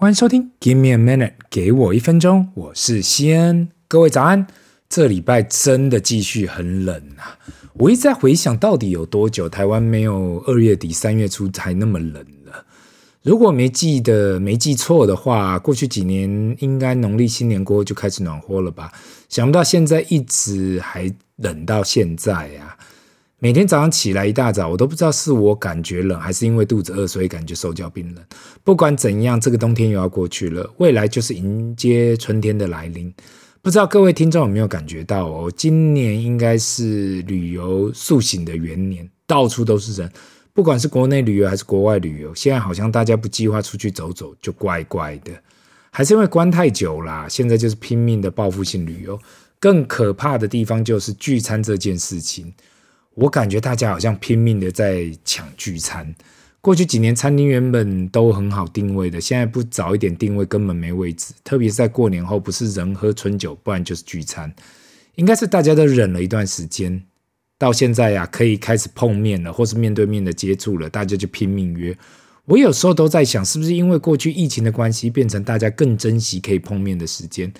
欢迎收听，Give me a minute，给我一分钟，我是西恩，各位早安。这礼拜真的继续很冷啊！我一直在回想到底有多久台湾没有二月底三月初才那么冷了。如果没记得没记错的话，过去几年应该农历新年过后就开始暖和了吧？想不到现在一直还冷到现在呀！每天早上起来一大早，我都不知道是我感觉冷，还是因为肚子饿，所以感觉手脚冰冷。不管怎样，这个冬天又要过去了，未来就是迎接春天的来临。不知道各位听众有没有感觉到哦？今年应该是旅游速醒的元年，到处都是人，不管是国内旅游还是国外旅游，现在好像大家不计划出去走走，就怪怪的。还是因为关太久啦，现在就是拼命的报复性旅游。更可怕的地方就是聚餐这件事情。我感觉大家好像拼命的在抢聚餐。过去几年餐厅原本都很好定位的，现在不早一点定位根本没位置。特别是在过年后，不是人喝春酒，不然就是聚餐。应该是大家都忍了一段时间，到现在呀，可以开始碰面了，或是面对面的接触了，大家就拼命约。我有时候都在想，是不是因为过去疫情的关系，变成大家更珍惜可以碰面的时间？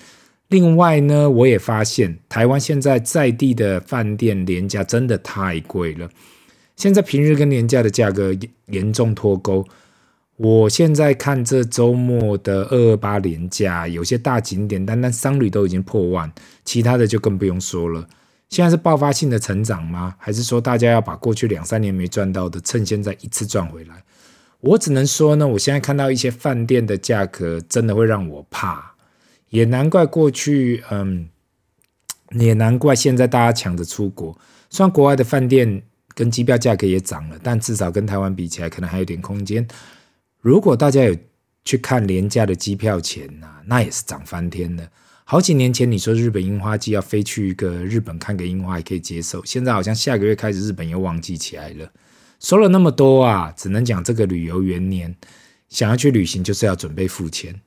另外呢，我也发现台湾现在在地的饭店连价真的太贵了。现在平日跟连假的价格严重脱钩。我现在看这周末的二二八连价，有些大景点单单商旅都已经破万，其他的就更不用说了。现在是爆发性的成长吗？还是说大家要把过去两三年没赚到的，趁现在一次赚回来？我只能说呢，我现在看到一些饭店的价格，真的会让我怕。也难怪过去，嗯，也难怪现在大家抢着出国。虽然国外的饭店跟机票价格也涨了，但至少跟台湾比起来，可能还有点空间。如果大家有去看廉价的机票钱呐，那也是涨翻天了。好几年前你说日本樱花季要飞去一个日本看个樱花也可以接受，现在好像下个月开始日本又旺季起来了。说了那么多啊，只能讲这个旅游元年，想要去旅行就是要准备付钱。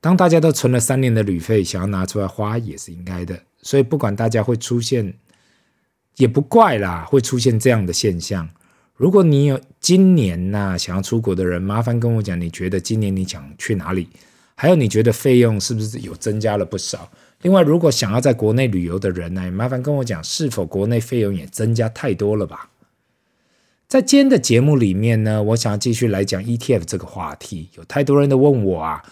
当大家都存了三年的旅费，想要拿出来花也是应该的。所以不管大家会出现，也不怪啦，会出现这样的现象。如果你有今年呐、想要出国的人，麻烦跟我讲，你觉得今年你想去哪里？还有你觉得费用是不是有增加了不少？另外，如果想要在国内旅游的人呢，麻烦跟我讲，是否国内费用也增加太多了吧？在今天的节目里面呢，我想要继续来讲 ETF 这个话题。有太多人都问我啊。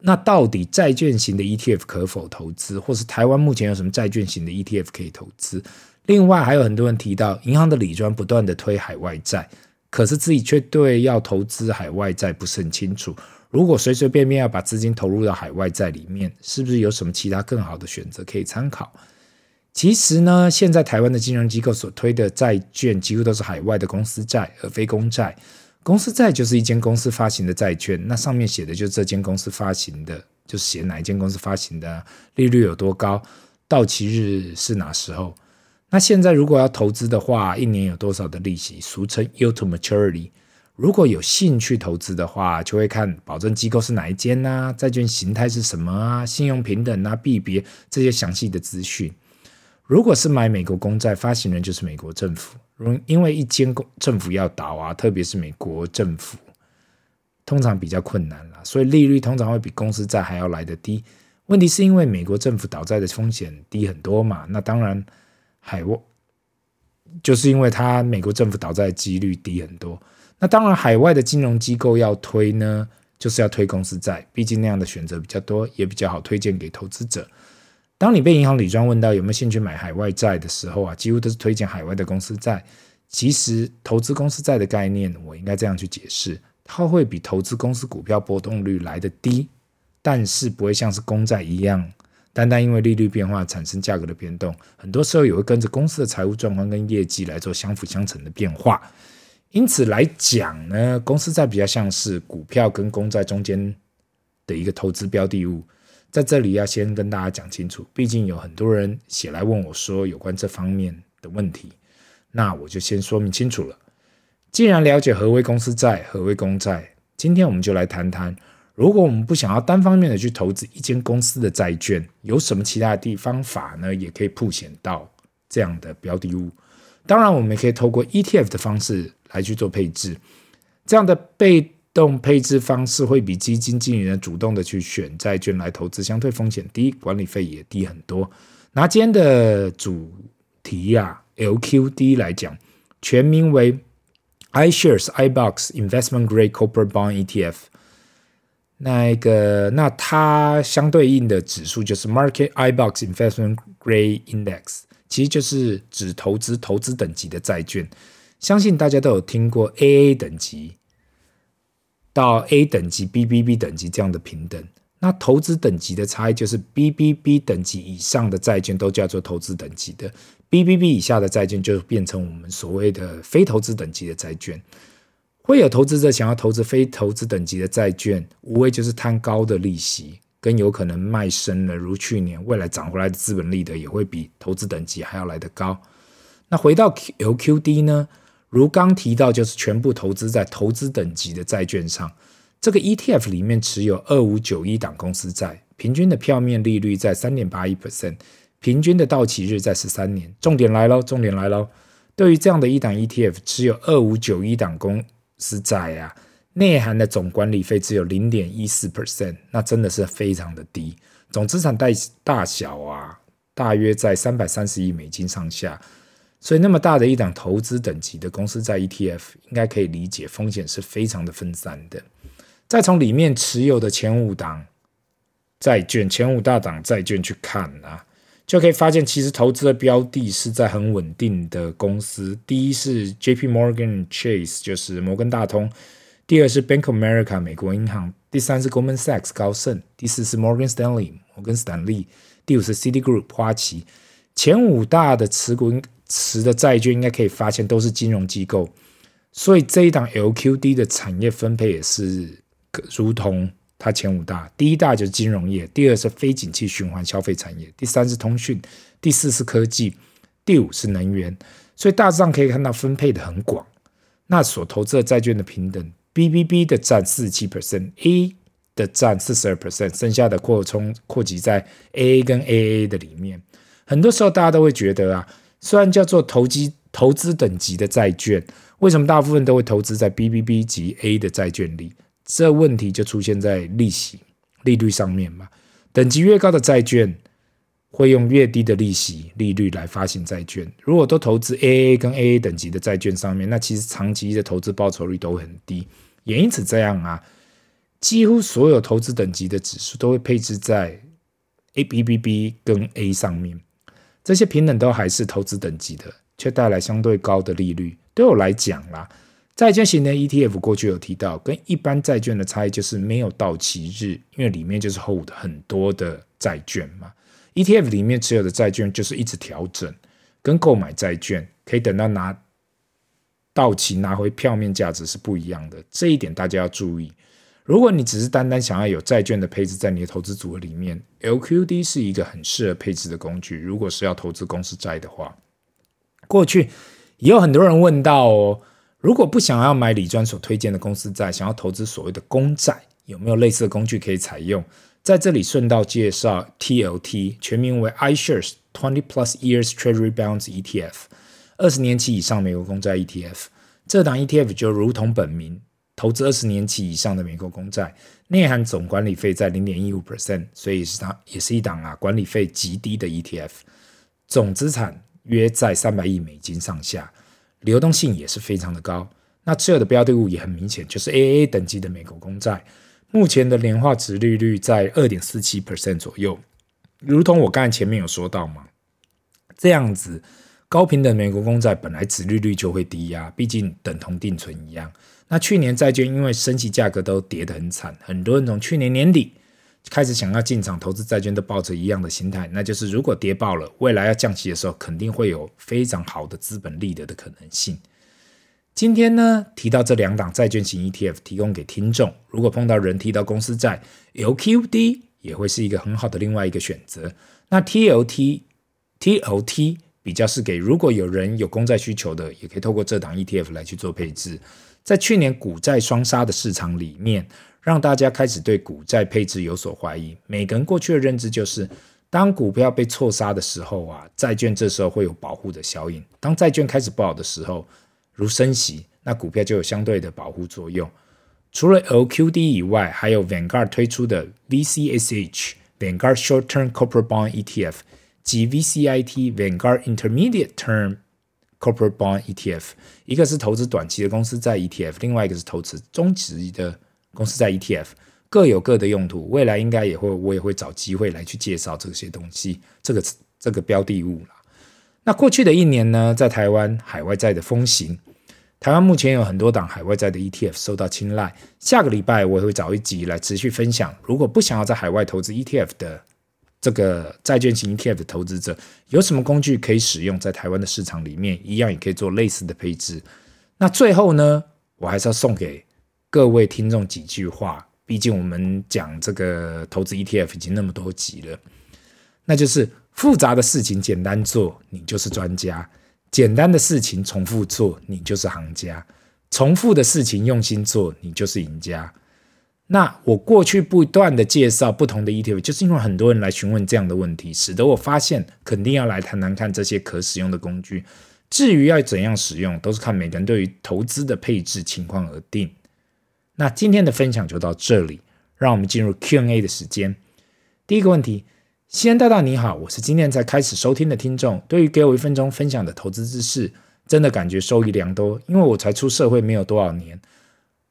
那到底债券型的 ETF 可否投资，或是台湾目前有什么债券型的 ETF 可以投资？另外还有很多人提到，银行的理专不断的推海外债，可是自己却对要投资海外债不是很清楚。如果随随便便要把资金投入到海外债里面，是不是有什么其他更好的选择可以参考？其实呢，现在台湾的金融机构所推的债券，几乎都是海外的公司债，而非公债。公司债就是一间公司发行的债券，那上面写的就是这间公司发行的，就是写哪一间公司发行的，利率有多高，到期日是哪时候。那现在如果要投资的话，一年有多少的利息，俗称 yield to maturity。如果有兴趣投资的话，就会看保证机构是哪一间啊，债券形态是什么啊，信用平等啊，币别这些详细的资讯。如果是买美国公债，发行人就是美国政府。因为一间公政府要倒啊，特别是美国政府，通常比较困难啦，所以利率通常会比公司债还要来得低。问题是因为美国政府倒债的风险低很多嘛？那当然海外就是因为它美国政府倒债的几率低很多。那当然海外的金融机构要推呢，就是要推公司债，毕竟那样的选择比较多，也比较好推荐给投资者。当你被银行理专问到有没有兴趣买海外债的时候啊，几乎都是推荐海外的公司债。其实投资公司债的概念，我应该这样去解释：它会比投资公司股票波动率来得低，但是不会像是公债一样，单单因为利率变化产生价格的变动，很多时候也会跟着公司的财务状况跟业绩来做相辅相成的变化。因此来讲呢，公司债比较像是股票跟公债中间的一个投资标的物。在这里要先跟大家讲清楚，毕竟有很多人写来问我说有关这方面的问题，那我就先说明清楚了。既然了解何为公司债、何为公债，今天我们就来谈谈，如果我们不想要单方面的去投资一间公司的债券，有什么其他的地方法呢？也可以铺险到这样的标的物。当然，我们也可以透过 ETF 的方式来去做配置，这样的被动配置方式会比基金经理人主动的去选债券来投资，相对风险低，管理费也低很多。拿今天的主题呀、啊、，LQD 来讲，全名为 iShares iBox Investment Grade Corporate Bond ETF。那一个，那它相对应的指数就是 Market iBoxx Investment Grade Index，其实就是指投资投资等级的债券。相信大家都有听过 AA 等级到 A 等级、BBB 等级这样的平等。那投资等级的差异就是 BBB 等级以上的债券都叫做投资等级的，BBB 以下的债券就变成我们所谓的非投资等级的债券。会有投资者想要投资非投资等级的债券，无非就是贪高的利息，跟有可能卖身了。如去年未来涨回来的资本利得也会比投资等级还要来得高。那回到 LQD 呢？如刚提到，就是全部投资在投资等级的债券上。这个 ETF 里面持有二五九一档公司债，平均的票面利率在三点八一 percent，平均的到期日在十三年。重点来喽，重点来喽！对于这样的一档 ETF，持有二五九一档公司债啊，内含的总管理费只有零点一四 percent，那真的是非常的低。总资产大大小啊，大约在三百三十亿美金上下。所以那么大的一档投资等级的公司在 ETF，应该可以理解风险是非常的分散的。再从里面持有的前五档债券、前五大档债券去看啊，就可以发现其实投资的标的是在很稳定的公司。第一是 JP Morgan Chase，就是摩根大通；第二是 Bank of America 美国银行；第三是 Goldman Sachs 高盛；第四是 Morgan Stanley 摩根斯坦利；第五是 Citigroup 花旗。前五大的持股持的债券应该可以发现都是金融机构，所以这一档 LQD 的产业分配也是如同它前五大，第一大就是金融业，第二是非景气循环消费产业，第三是通讯，第四是科技，第五是能源，所以大致上可以看到分配的很广。那所投资的债券的平等，BBB 的占四十七 percent，A 的占四十二 percent，剩下的扩充扩及在 AA 跟 AA 的里面。很多时候大家都会觉得啊。虽然叫做投机投资等级的债券，为什么大部分都会投资在 BBB 级 A 的债券里？这问题就出现在利息利率上面嘛。等级越高的债券，会用越低的利息利率来发行债券。如果都投资 AA 跟 AA 等级的债券上面，那其实长期的投资报酬率都很低。也因此这样啊，几乎所有投资等级的指数都会配置在 ABBB 跟 A 上面。这些平等都还是投资等级的，却带来相对高的利率。对我来讲啦，债券型的 ETF 过去有提到，跟一般债券的差异就是没有到期日，因为里面就是 hold 很多的债券嘛。ETF 里面持有的债券就是一直调整，跟购买债券可以等到拿到期拿回票面价值是不一样的，这一点大家要注意。如果你只是单单想要有债券的配置在你的投资组合里面，LQD 是一个很适合配置的工具。如果是要投资公司债的话，过去也有很多人问到哦，如果不想要买李专所推荐的公司债，想要投资所谓的公债，有没有类似的工具可以采用？在这里顺道介绍 TLT，全名为 iShares Twenty Plus Years Treasury Bonds ETF，二十年期以上美国公债 ETF。这档 ETF 就如同本名。投资二十年期以上的美国公债，内含总管理费在零点一五 percent，所以是它也是一档啊管理费极低的 ETF。总资产约在三百亿美金上下，流动性也是非常的高。那持有的标的物也很明显，就是 AAA 等级的美国公债，目前的年化殖利率在二点四七 percent 左右。如同我刚才前面有说到嘛，这样子高频的美国公债本来殖利率就会低呀、啊，毕竟等同定存一样。那去年债券因为升息价格都跌得很惨，很多人从去年年底开始想要进场投资债券，都抱着一样的心态，那就是如果跌爆了，未来要降息的时候，肯定会有非常好的资本利得的可能性。今天呢，提到这两档债券型 ETF，提供给听众，如果碰到人提到公司债，LQD 也会是一个很好的另外一个选择。那 TLT TLT 比较是给如果有人有公债需求的，也可以透过这档 ETF 来去做配置。在去年股债双杀的市场里面，让大家开始对股债配置有所怀疑。每个人过去的认知就是，当股票被错杀的时候啊，债券这时候会有保护的效应。当债券开始不好的时候，如升息，那股票就有相对的保护作用。除了 LQD 以外，还有 Vanguard 推出的 VCSH Vanguard Short Term Corporate Bond ETF 及 VCIT Vanguard Intermediate Term Corporate Bond ETF。一个是投资短期的公司债 ETF，另外一个是投资中期的公司债 ETF，各有各的用途。未来应该也会，我也会找机会来去介绍这些东西，这个这个标的物啦。那过去的一年呢，在台湾海外债的风行，台湾目前有很多档海外债的 ETF 受到青睐。下个礼拜我也会找一集来持续分享，如果不想要在海外投资 ETF 的这个债券型 ETF 的投资者，有什么工具可以使用，在台湾的市场里面一样也可以做类似的配置。那最后呢，我还是要送给各位听众几句话，毕竟我们讲这个投资 ETF 已经那么多集了，那就是。复杂的事情简单做，你就是专家；简单的事情重复做，你就是行家；重复的事情用心做，你就是赢家。那我过去不断的介绍不同的 ETF，就是因为很多人来询问这样的问题，使得我发现肯定要来谈谈看这些可使用的工具。至于要怎样使用，都是看每个人对于投资的配置情况而定。那今天的分享就到这里，让我们进入 Q&A 的时间。第一个问题。西安大大你好，我是今天才开始收听的听众。对于给我一分钟分享的投资知识，真的感觉受益良多。因为我才出社会没有多少年，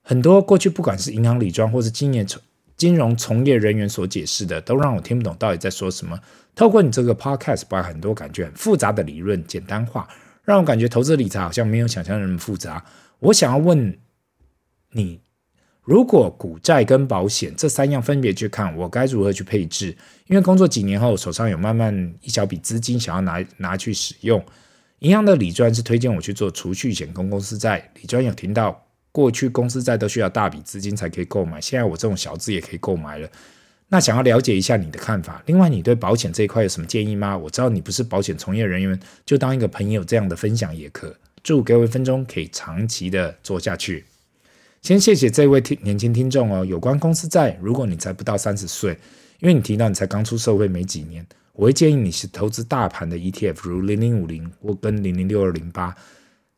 很多过去不管是银行理专或是今年从金融从业人员所解释的，都让我听不懂到底在说什么。透过你这个 podcast，把很多感觉很复杂的理论简单化，让我感觉投资理财好像没有想象那么复杂。我想要问你。如果股债跟保险这三样分别去看，我该如何去配置？因为工作几年后，手上有慢慢一小笔资金，想要拿拿去使用。银行的理专是推荐我去做储蓄险跟公司债。理专有听到，过去公司债都需要大笔资金才可以购买，现在我这种小资也可以购买了。那想要了解一下你的看法。另外，你对保险这一块有什么建议吗？我知道你不是保险从业人员，就当一个朋友这样的分享也可。祝给我一分钟，可以长期的做下去。先谢谢这位听年轻听众哦。有关公司债，如果你才不到三十岁，因为你提到你才刚出社会没几年，我会建议你是投资大盘的 ETF，如零零五零或跟零零六二零八。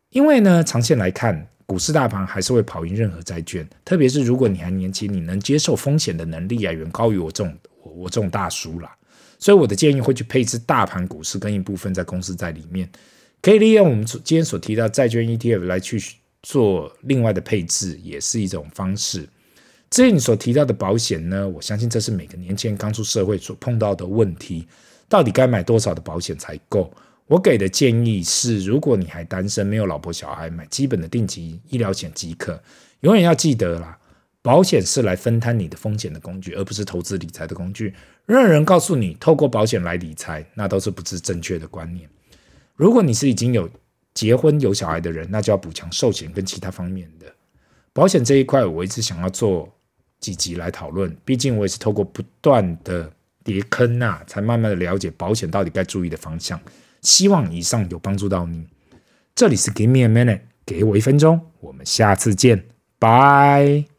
因为呢，长线来看，股市大盘还是会跑赢任何债券。特别是如果你还年轻，你能接受风险的能力啊，远高于我这种我我这种大叔啦。所以我的建议会去配置大盘股市跟一部分在公司在里面，可以利用我们今天所提到债券 ETF 来去。做另外的配置也是一种方式。至于你所提到的保险呢，我相信这是每个年轻人刚出社会所碰到的问题。到底该买多少的保险才够？我给的建议是，如果你还单身，没有老婆小孩，买基本的定期医疗险即可。永远要记得啦，保险是来分摊你的风险的工具，而不是投资理财的工具。任何人告诉你透过保险来理财，那都是不是正确的观念。如果你是已经有结婚有小孩的人，那就要补强寿险跟其他方面的保险这一块。我一直想要做几集来讨论，毕竟我也是透过不断的跌坑呐、啊，才慢慢的了解保险到底该注意的方向。希望以上有帮助到你。这里是 Give me a minute，给我一分钟，我们下次见，拜。